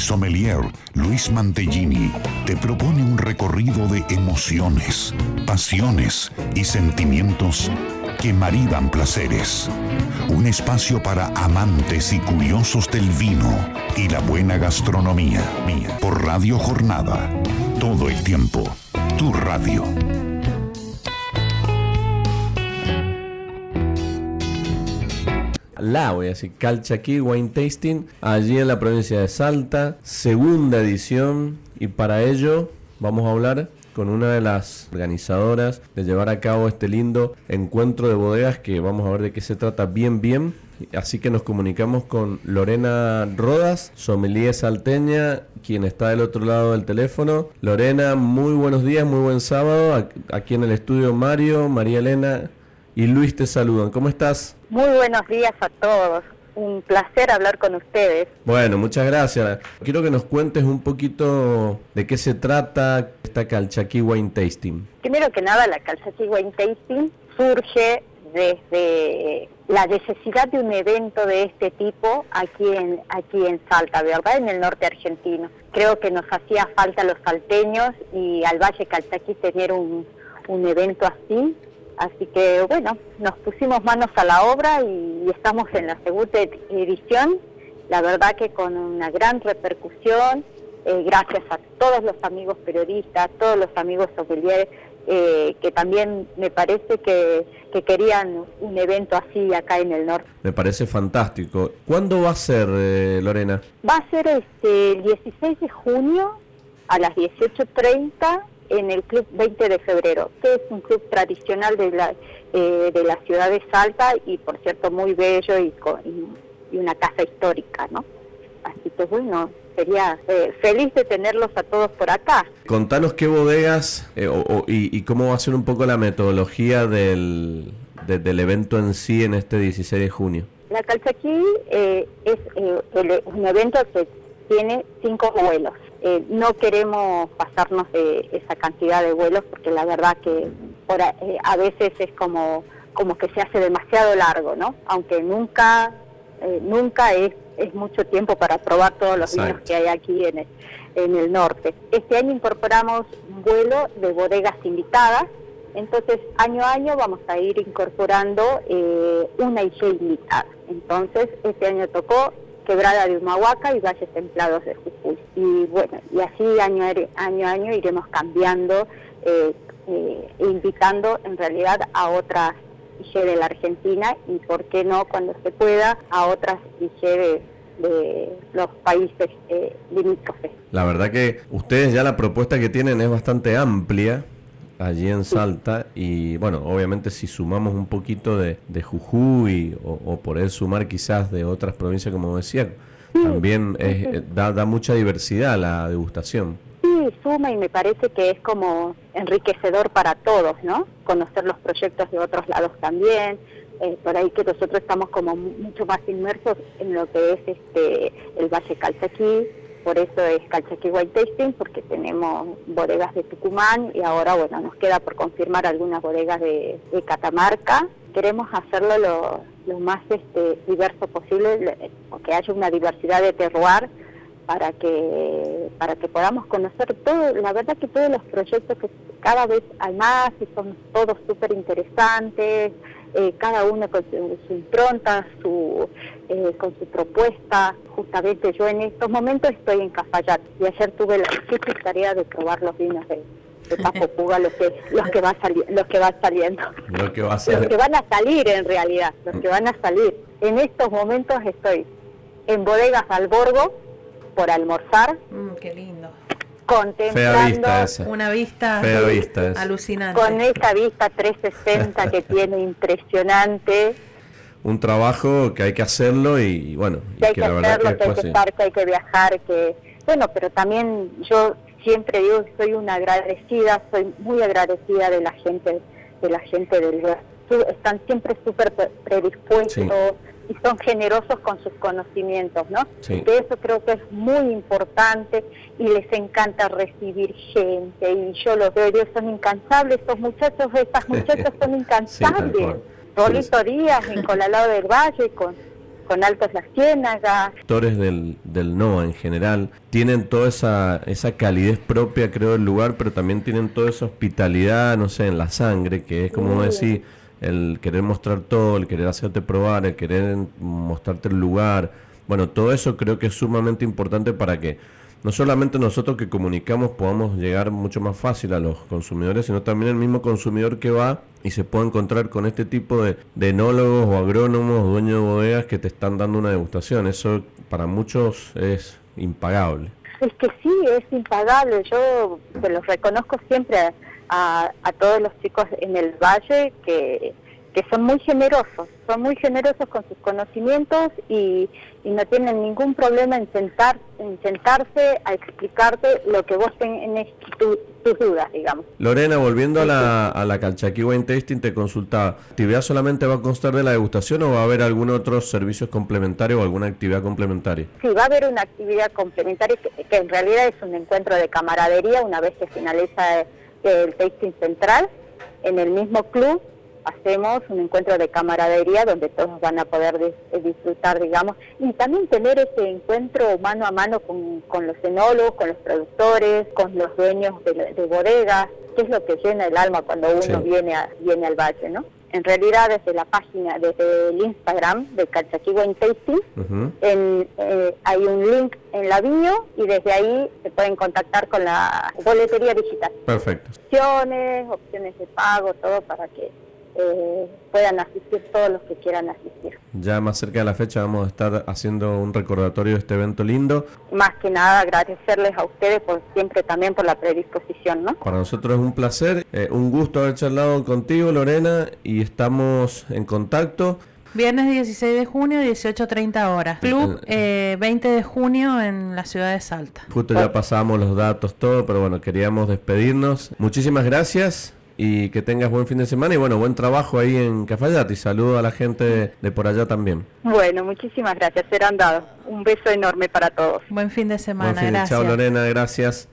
El sommelier Luis Mantellini te propone un recorrido de emociones, pasiones y sentimientos que maridan placeres. Un espacio para amantes y curiosos del vino y la buena gastronomía. Por Radio Jornada. Todo el tiempo. Tu radio. La, voy a decir, Calchaquí Wine Tasting, allí en la provincia de Salta, segunda edición, y para ello vamos a hablar con una de las organizadoras de llevar a cabo este lindo encuentro de bodegas que vamos a ver de qué se trata bien bien. Así que nos comunicamos con Lorena Rodas, sommelier salteña, quien está del otro lado del teléfono. Lorena, muy buenos días, muy buen sábado. Aquí en el estudio Mario, María Elena y Luis te saludan. ¿Cómo estás? Muy buenos días a todos. Un placer hablar con ustedes. Bueno, muchas gracias. Quiero que nos cuentes un poquito de qué se trata esta Calchaquí Wine Tasting. Primero que nada, la Calchaquí Wine Tasting surge desde la necesidad de un evento de este tipo aquí en, aquí en Salta, ¿verdad? En el norte argentino. Creo que nos hacía falta a los salteños y al Valle Calchaquí tener un, un evento así Así que bueno, nos pusimos manos a la obra y estamos en la segunda edición, la verdad que con una gran repercusión, eh, gracias a todos los amigos periodistas, todos los amigos sommeliers, eh, que también me parece que, querían un evento así acá en el norte. Me parece fantástico. ¿Cuándo va a ser, eh, Lorena? Va a ser este, el 16 de junio a las 18.30 en el Club 20 de Febrero, que es un club tradicional de la, eh, de la ciudad de Salta y por cierto muy bello y, y, una casa histórica, ¿no? Así que bueno, sería eh, feliz de tenerlos a todos por acá. Contanos qué bodegas eh, y, cómo va a ser un poco la metodología del, del evento en sí en este 16 de junio. La Calchaquí es un evento que tiene cinco vuelos. Eh, no queremos pasarnos de esa cantidad de vuelos porque la verdad que eh, a, veces es como, como que se hace demasiado largo, ¿no? Aunque nunca, eh, nunca es, es mucho tiempo para probar todos los vinos que hay aquí en el, en el norte. Este año incorporamos un vuelo de bodegas invitadas, entonces año a año vamos a ir incorporando una IG invitada. Entonces este año tocó Quebrada de Humahuaca y Valles Templados de Jujuy. Y bueno, y así año, año a año iremos cambiando eh, eh, e invitando en realidad a otras IG de la Argentina y, por qué no, cuando se pueda, a otras IG de, los países eh, limítrofes. La verdad que ustedes ya la propuesta que tienen es bastante amplia allí en Salta y bueno, obviamente si sumamos un poquito de, de Jujuy o, por él sumar quizás de otras provincias como decía, también eh, da, da mucha diversidad la degustación. Sí, suma y me parece que es como enriquecedor para todos, ¿no? Conocer los proyectos de otros lados también, eh, por ahí que nosotros estamos como mucho más inmersos en lo que es este el Valle Calchaquí, por eso es Calchaquí White Tasting, porque tenemos bodegas de Tucumán y ahora, bueno, nos queda por confirmar algunas bodegas de, Catamarca. Queremos hacerlo lo, más este, diverso posible, que haya una diversidad de terroir para que para que podamos conocer todo, la verdad que todos los proyectos que cada vez hay más y son todos súper interesantes, eh, cada uno con su, impronta, su, eh, con su propuesta. Justamente yo en estos momentos estoy en Cafayate y ayer tuve la difícil tarea de probar los vinos de, de Papo Puga, los que, los que, va los que van saliendo. Lo que va a Los que van a salir en realidad, los que van a salir. En estos momentos estoy en Bodegas Alborgo por almorzar. Mm, qué lindo contemplando una vista, alucinante. Con esa vista 360 que tiene impresionante. Un trabajo que hay que hacerlo y, bueno, que hay que, hacerlo, que, hay que estar, que hay que viajar, que bueno, pero también yo siempre digo que soy una agradecida, soy muy agradecida de la gente, de la gente del están siempre súper predispuestos y son generosos con sus conocimientos, ¿no? Que eso creo que es muy importante y les encanta recibir gente y yo los veo, ellos son incansables, estos muchachos, estas muchachas son incansables. Rolito Díaz en Colalado del Valle con, con Altos Las Ciénagas. Actores del, del NOA en general tienen toda esa, esa calidez propia, creo, del lugar, pero también tienen toda esa hospitalidad, no sé, en la sangre, que es como decir, el querer mostrar todo, el querer hacerte probar, el querer mostrarte el lugar. Bueno, todo eso creo que es sumamente importante para que no solamente nosotros que comunicamos podamos llegar mucho más fácil a los consumidores, sino también el mismo consumidor que va y se puede encontrar con este tipo de, enólogos o agrónomos dueños de bodegas que te están dando una degustación. Eso para muchos es impagable. Es que sí, es impagable. Yo se los reconozco siempre a, a todos los chicos en el valle que que son muy generosos, son muy generosos con sus conocimientos y, no tienen ningún problema en, sentar, en sentarse a explicarte lo que vos tenés tus dudas, digamos. Lorena, volviendo a la, a la Calchaquí Wine Tasting, te consultaba, ¿la actividad solamente va a constar de la degustación o va a haber algún otro servicio complementario o alguna actividad complementaria? Sí, va a haber una actividad complementaria que, que en realidad es un encuentro de camaradería una vez que finaliza el tasting central en el mismo club hacemos un encuentro de camaradería donde todos van a poder eh, disfrutar, digamos, y también tener ese encuentro mano a mano con, los enólogos, con los productores, con los dueños de, bodegas, que es lo que llena el alma cuando uno viene, viene al valle, ¿no? En realidad, desde la página, desde el Instagram de Calchaquí Wine Tasting, eh, hay un link en la bio y desde ahí se pueden contactar con la boletería digital. Perfecto. Opciones, opciones de pago, todo para que eh, puedan asistir todos los que quieran asistir. Ya más cerca de la fecha vamos a estar haciendo un recordatorio de este evento lindo. Más que nada agradecerles a ustedes por siempre también por la predisposición, ¿no? Para nosotros es un placer, eh, un gusto haber charlado contigo Lorena y estamos en contacto. Viernes 16 de junio, 18.30 horas. Club 20 eh, de junio en la ciudad de Salta. Justo ya pasamos los datos, todo, pero bueno, queríamos despedirnos. Muchísimas gracias y que tengas buen fin de semana y bueno, buen trabajo ahí en Cafayate y saludo a la gente de, por allá también. Bueno, muchísimas gracias, serán dados. Un beso enorme para todos. Buen fin de semana, gracias. Chao Lorena, gracias.